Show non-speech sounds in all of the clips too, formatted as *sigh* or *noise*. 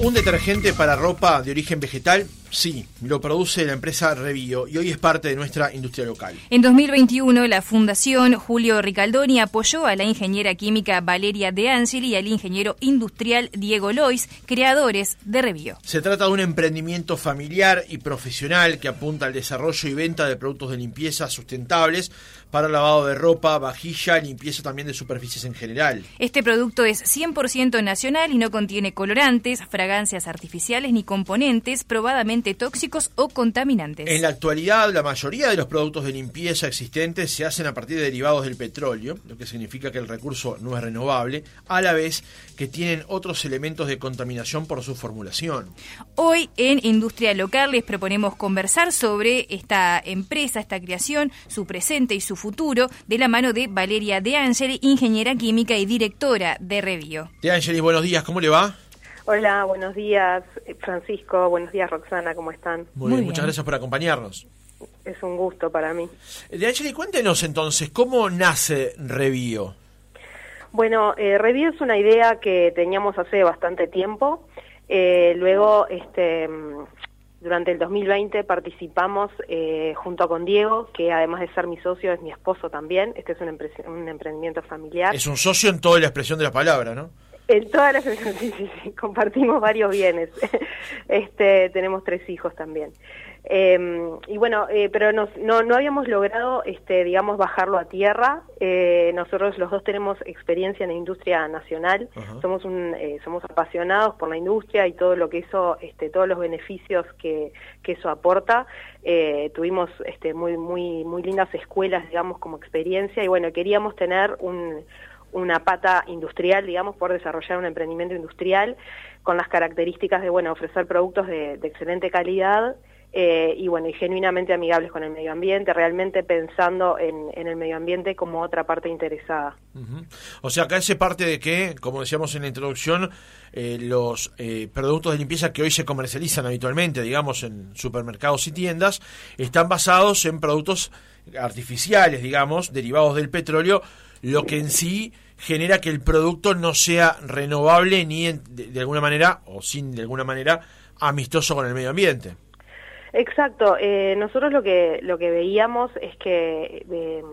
Un detergente para ropa de origen vegetal, sí, lo produce la empresa Revío y hoy es parte de nuestra industria local. En 2021, la Fundación Julio Ricaldoni apoyó a la ingeniera química Valeria De Angeli y al ingeniero industrial Diego Lois, creadores de Revío. Se trata de un emprendimiento familiar y profesional que apunta al desarrollo y venta de productos de limpieza sustentables para lavado de ropa, vajilla, limpieza también de superficies en general. Este producto es 100% nacional y no contiene colorantes, fragancias artificiales ni componentes probadamente tóxicos o contaminantes. En la actualidad, la mayoría de los productos de limpieza existentes se hacen a partir de derivados del petróleo, lo que significa que el recurso no es renovable, a la vez que tienen otros elementos de contaminación por su formulación. Hoy en Industria Local les proponemos conversar sobre esta empresa, esta creación, su presente y su futuro de la mano de Valeria De Angeli, ingeniera química y directora de Revio. De Angeli, buenos días, ¿cómo le va? Hola, buenos días Francisco, buenos días Roxana, ¿cómo están? Muy, bien, muchas gracias por acompañarnos. Es un gusto para mí. De Angeli, cuéntenos entonces, ¿cómo nace Revio? Bueno, eh, Revio es una idea que teníamos hace bastante tiempo. Eh, luego, este, durante el 2020 participamos eh, junto con Diego, que además de ser mi socio es mi esposo también. Este es un, un emprendimiento familiar. Es un socio en toda la expresión de la palabra, ¿no? En toda la expresión, *laughs* sí, sí, sí. Compartimos varios bienes. *laughs* este, tenemos tres hijos también. Eh, y bueno, eh, pero nos, no, no habíamos logrado, este, digamos, bajarlo a tierra. Eh, nosotros los dos tenemos experiencia en la industria nacional, somos un, eh, somos apasionados por la industria y todo lo que eso, este, todos los beneficios que, que eso aporta. Tuvimos este, muy, muy, muy lindas escuelas, digamos, como experiencia y bueno, queríamos tener un, una pata industrial, digamos, por desarrollar un emprendimiento industrial con las características de, bueno, ofrecer productos de, excelente calidad eh, y bueno, y genuinamente amigables con el medio ambiente, realmente pensando en, el medio ambiente como otra parte interesada. O sea, acá ese parte de que, como decíamos en la introducción, eh, los eh, productos de limpieza que hoy se comercializan habitualmente, digamos, en supermercados y tiendas, están basados en productos artificiales, digamos, derivados del petróleo, lo que en sí genera que el producto no sea renovable ni de alguna manera, o sin de alguna manera, amistoso con el medio ambiente. Exacto. Eh, nosotros lo que lo que veíamos es que eh,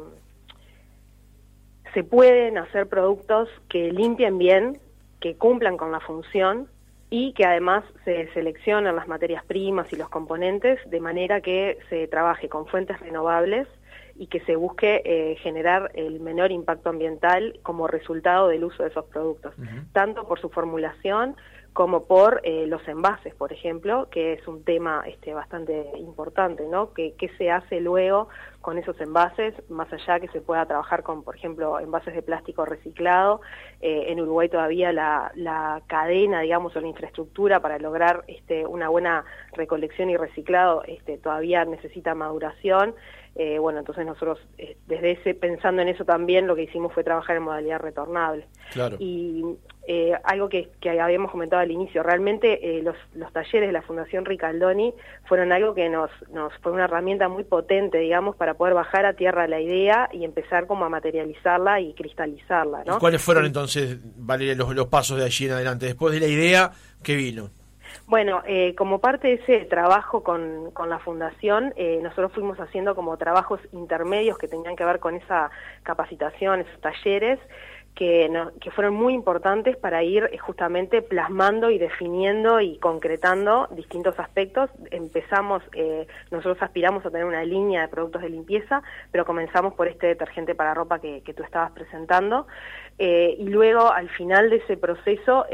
se pueden hacer productos que limpien bien, que cumplan con la función y que además se seleccionan las materias primas y los componentes de manera que se trabaje con fuentes renovables y que se busque eh, generar el menor impacto ambiental como resultado del uso de esos productos, tanto por su formulación como por eh, los envases, por ejemplo, que es un tema este, bastante importante, ¿no? ¿Qué, se hace luego con esos envases, más allá que se pueda trabajar con, por ejemplo, envases de plástico reciclado? Eh, en Uruguay todavía la, la, cadena, digamos, o la infraestructura para lograr este, una buena recolección y reciclado este, todavía necesita maduración. Eh, bueno, entonces nosotros desde ese, pensando en eso también, lo que hicimos fue trabajar en modalidad retornable. Claro. Y eh, algo que, habíamos comentado al inicio, realmente eh, los, los, talleres de la Fundación Ricaldoni fueron algo que nos, nos fue una herramienta muy potente, digamos, para poder bajar a tierra la idea y empezar como a materializarla y cristalizarla. ¿no? ¿Cuáles fueron entonces, Valeria, los, los pasos de allí en adelante? Después de la idea, ¿qué vino? Bueno, eh, como parte de ese trabajo con, con la fundación, eh, nosotros fuimos haciendo como trabajos intermedios que tenían que ver con esa capacitación, esos talleres, que, fueron muy importantes para ir eh, justamente plasmando y definiendo y concretando distintos aspectos. Empezamos, eh, nosotros aspiramos a tener una línea de productos de limpieza, pero comenzamos por este detergente para ropa que, tú estabas presentando. Eh, y luego, al final de ese proceso,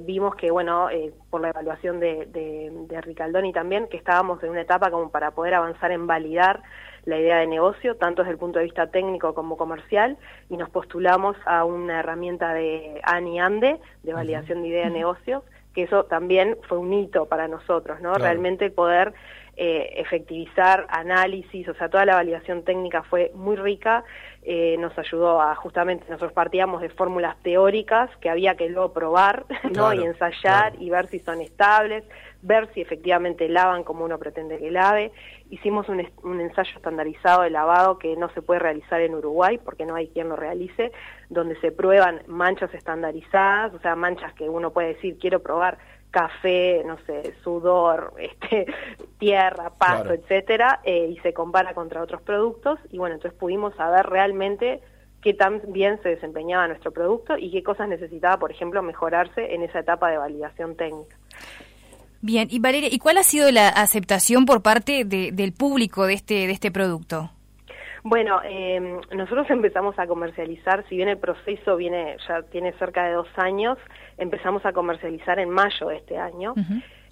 vimos que, bueno, por la evaluación de, de, de Ricaldoni también, que estábamos en una etapa como para poder avanzar en validar la idea de negocio, tanto desde el punto de vista técnico como comercial, y nos postulamos a una herramienta de ANI ANDE, de validación de idea de negocios, que eso también fue un hito para nosotros, ¿no? Realmente poder eh, efectivizar análisis, o sea, toda la validación técnica fue muy rica, eh, nos ayudó a justamente, nosotros partíamos de fórmulas teóricas que había que luego probar, *laughs* ¿no? y ensayar y ver si son estables, ver si efectivamente lavan como uno pretende que lave. Hicimos un, un, ensayo estandarizado de lavado que no se puede realizar en Uruguay porque no hay quien lo realice, donde se prueban manchas estandarizadas, o sea, manchas que uno puede decir quiero probar café, no sé, sudor, *laughs* este, tierra, pasto, etcétera, eh, y se compara contra otros productos. Y bueno, entonces pudimos saber realmente qué tan bien se desempeñaba nuestro producto y qué cosas necesitaba, por ejemplo, mejorarse en esa etapa de validación técnica. Bien, y Valeria, ¿y cuál ha sido la aceptación por parte del público de este, de este producto? Bueno, eh, nosotros empezamos a comercializar, si bien el proceso viene ya tiene cerca de dos años, empezamos a comercializar en mayo de este año.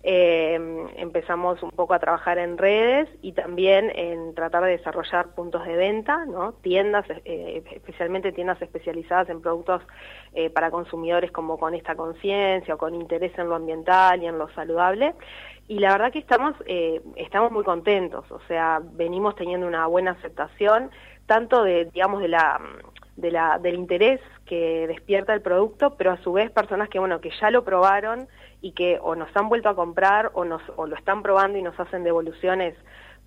Eh, empezamos un poco a trabajar en redes y también en tratar de desarrollar puntos de venta, tiendas, eh, especialmente tiendas especializadas en productos eh, para consumidores como con esta conciencia o con interés en lo ambiental y en lo saludable. Y la verdad que estamos, estamos muy contentos, o sea, venimos teniendo una buena aceptación, tanto de, digamos, de la, del interés que despierta el producto, pero a su vez personas que, bueno, que ya lo probaron y que o nos han vuelto a comprar o, nos, o lo están probando y nos hacen devoluciones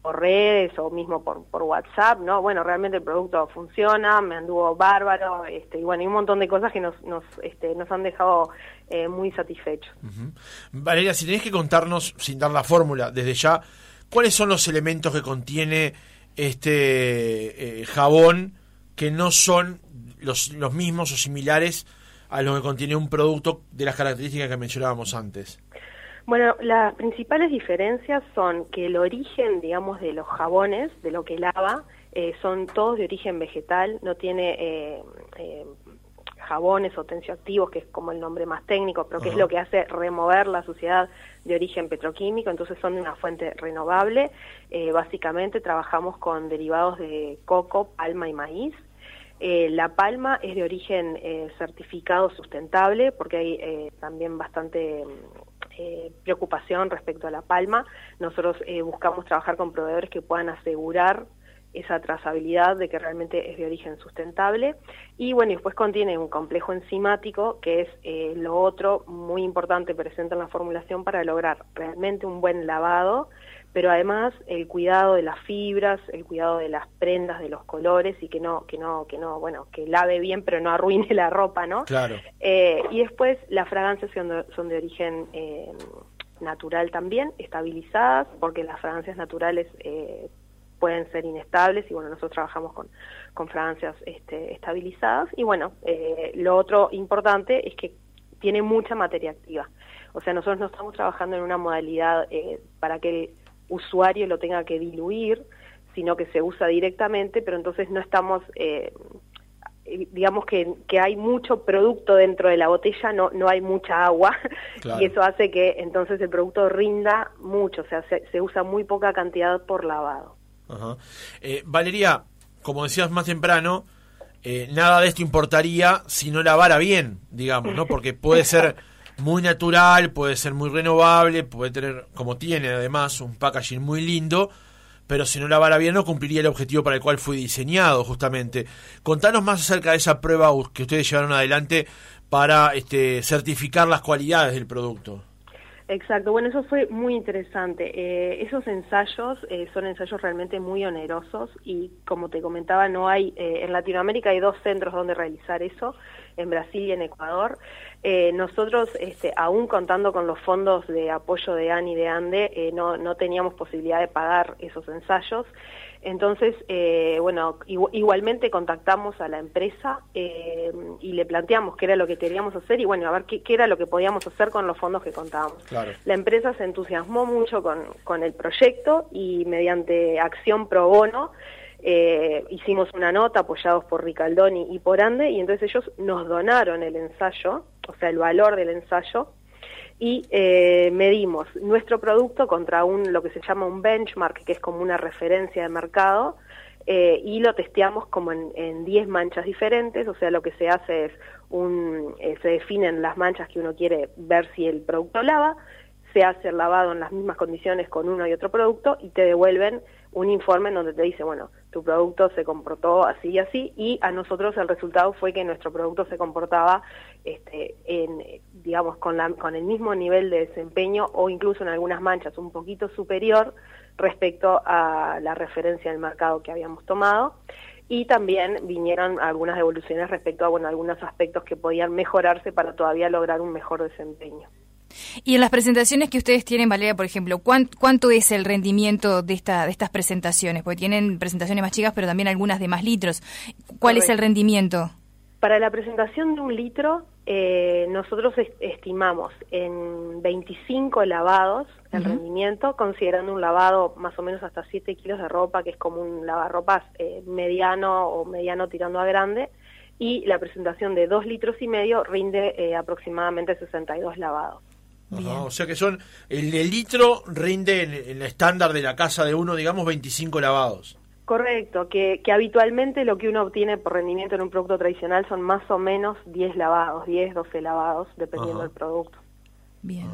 por redes o mismo por, por WhatsApp, ¿no? Bueno, realmente el producto funciona, me anduvo bárbaro, este, y bueno, hay un montón de cosas que nos, nos, este, nos han dejado eh, muy satisfechos. Valeria, si tenés que contarnos, sin dar la fórmula, desde ya, ¿cuáles son los elementos que contiene este eh, jabón que no son los, los mismos o similares a lo que contiene un producto de las características que mencionábamos antes? Bueno, las principales diferencias son que el origen, digamos, de los jabones, de lo que lava, eh, son todos de origen vegetal, no tiene eh, eh, jabones o tensioactivos, que es como el nombre más técnico, pero que es lo que hace remover la suciedad de origen petroquímico, entonces son de una fuente renovable. básicamente trabajamos con derivados de coco, palma y maíz. Eh, la palma es de origen eh, certificado sustentable porque hay eh, también bastante preocupación respecto a la palma. Nosotros buscamos trabajar con proveedores que puedan asegurar esa trazabilidad de que realmente es de origen sustentable. Y bueno, después contiene un complejo enzimático que es lo otro muy importante presente en la formulación para lograr realmente un buen lavado pero además el cuidado de las fibras, el cuidado de las prendas, de los colores y que no, que no, que no, bueno, que lave bien pero no arruine *laughs* la ropa, ¿no? Claro. Eh, y después las fragancias son de, son de origen eh, natural también, estabilizadas, porque las fragancias naturales eh, pueden ser inestables y bueno, nosotros trabajamos con, con fragancias este, estabilizadas y bueno, lo otro importante es que tiene mucha materia activa. O sea, nosotros no estamos trabajando en una modalidad para que usuario lo tenga que diluir, sino que se usa directamente, pero entonces no estamos, eh, digamos que, que, hay mucho producto dentro de la botella, no, no hay mucha agua, *laughs* y eso hace que entonces el producto rinda mucho, o sea, se, usa muy poca cantidad por lavado. Eh, Valeria, como decías más temprano, eh, nada de esto importaría si no lavara bien, digamos, ¿no? Porque puede ser *laughs* muy natural, puede ser muy renovable, puede tener, como tiene además, un packaging muy lindo, pero si no lavara bien no cumpliría el objetivo para el cual fue diseñado justamente. Contanos más acerca de esa prueba que ustedes llevaron adelante para este, certificar las cualidades del producto. Exacto, bueno, eso fue muy interesante. Eh, esos ensayos eh, son ensayos realmente muy onerosos y como te comentaba, no hay, eh, en Latinoamérica hay dos centros donde realizar eso, en Brasil y en Ecuador. nosotros, este, aún contando con los fondos de apoyo de ANI y de ANDE, no, no teníamos posibilidad de pagar esos ensayos. Entonces, eh, bueno, igualmente contactamos a la empresa eh, y le planteamos qué era lo que queríamos hacer y bueno, a ver qué, era lo que podíamos hacer con los fondos que contábamos. La empresa se entusiasmó mucho con, con el proyecto y mediante acción pro bono eh, hicimos una nota apoyados por Ricaldoni y por Ande y entonces ellos nos donaron el ensayo, o sea, el valor del ensayo y eh, medimos nuestro producto contra un lo que se llama un benchmark, que es como una referencia de mercado, eh, y lo testeamos como en 10 manchas diferentes, o sea, lo que se hace es un, eh, se definen las manchas que uno quiere ver si el producto lava, se hace el lavado en las mismas condiciones con uno y otro producto y te devuelven un informe en donde te dice, bueno, tu producto se comportó así y así, y a nosotros el resultado fue que nuestro producto se comportaba este, en, digamos, con, el mismo nivel de desempeño o incluso en algunas manchas un poquito superior respecto a la referencia del mercado que habíamos tomado. Y también vinieron algunas devoluciones respecto a algunos aspectos que podían mejorarse para todavía lograr un mejor desempeño. Y en las presentaciones que ustedes tienen, Valeria, por ejemplo, ¿cuánto, es el rendimiento de, esta, de estas presentaciones? Porque tienen presentaciones más chicas, pero también algunas de más litros. ¿Cuál es el rendimiento? Para la presentación de un litro, eh, nosotros estimamos en 25 lavados el rendimiento, considerando un lavado más o menos hasta 7 kilos de ropa, que es como un lavarropas eh, mediano o mediano tirando a grande, y la presentación de 2 litros y medio rinde eh, aproximadamente 62 lavados. O sea que son, el, litro rinde en, en el estándar de la casa de uno, digamos, 25 lavados. Correcto, que, que, habitualmente lo que uno obtiene por rendimiento en un producto tradicional son más o menos 10 lavados, 10, 12 lavados, dependiendo del producto. Bien.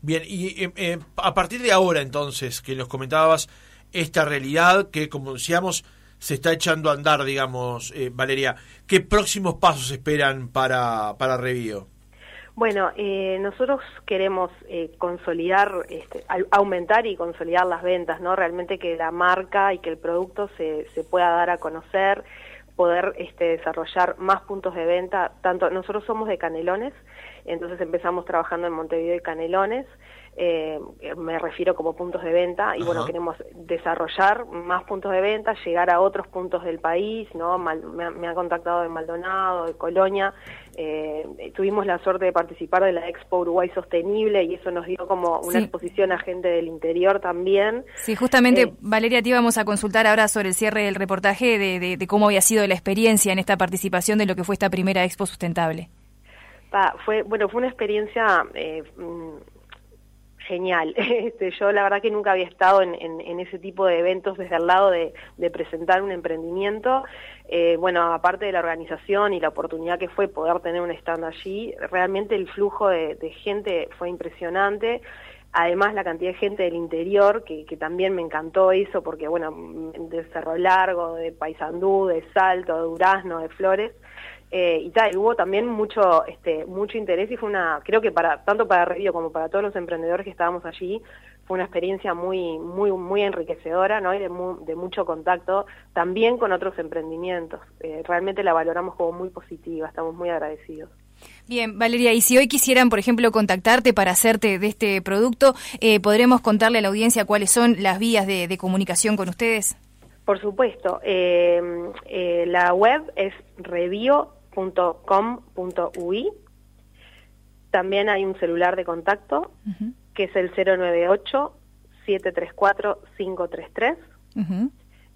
Bien, y eh, eh, a partir de ahora entonces, que nos comentabas esta realidad que, como decíamos, se está echando a andar, digamos, eh, Valeria, ¿qué próximos pasos esperan para, para Revío? Bueno, eh, nosotros queremos eh, consolidar, este, aumentar y consolidar las ventas, ¿no? Realmente que la marca y que el producto se, se pueda dar a conocer, poder este, desarrollar más puntos de venta. Tanto nosotros somos de Canelones, entonces empezamos trabajando en Montevideo y Canelones. Eh, me refiero como puntos de venta y bueno queremos desarrollar más puntos de venta llegar a otros puntos del país no me, me, han contactado de Maldonado de Colonia eh, tuvimos la suerte de participar de la Expo Uruguay Sostenible y eso nos dio como una exposición a gente del interior también. Sí justamente eh, Valeria te íbamos a consultar ahora sobre el cierre del reportaje de, de, cómo había sido la experiencia en esta participación de lo que fue esta primera Expo Sustentable. Fue bueno fue una experiencia eh, mm, genial. *laughs* Este, yo la verdad que nunca había estado en, en, ese tipo de eventos desde el lado de, de presentar un emprendimiento. Eh, bueno, aparte de la organización y la oportunidad que fue poder tener un stand allí, realmente el flujo de, gente fue impresionante. Además, la cantidad de gente del interior, que, que, también me encantó eso, porque, bueno, de Cerro Largo, de Paysandú, de Salto, de Durazno, de Flores, eh, y tal, hubo también mucho este mucho interés y fue una creo que para tanto para Revio como para todos los emprendedores que estábamos allí fue una experiencia muy muy muy enriquecedora no y de, de mucho contacto también con otros emprendimientos. Eh, realmente la valoramos como muy positiva estamos muy agradecidos. Bien, Valeria, y si hoy quisieran, por ejemplo, contactarte para hacerte de este producto, eh, ¿podremos contarle a la audiencia cuáles son las vías de, de comunicación con ustedes? Por supuesto, la web es revio .com.ui. También hay un celular de contacto que es el 098-734-533.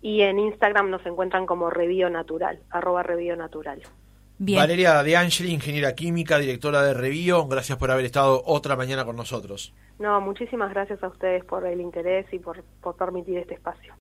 Y en Instagram nos encuentran como Revío Natural, arroba Revío Natural. Valeria De Angeli, ingeniera química, directora de Revío, gracias por haber estado otra mañana con nosotros. No, muchísimas gracias a ustedes por el interés y por, por permitir este espacio.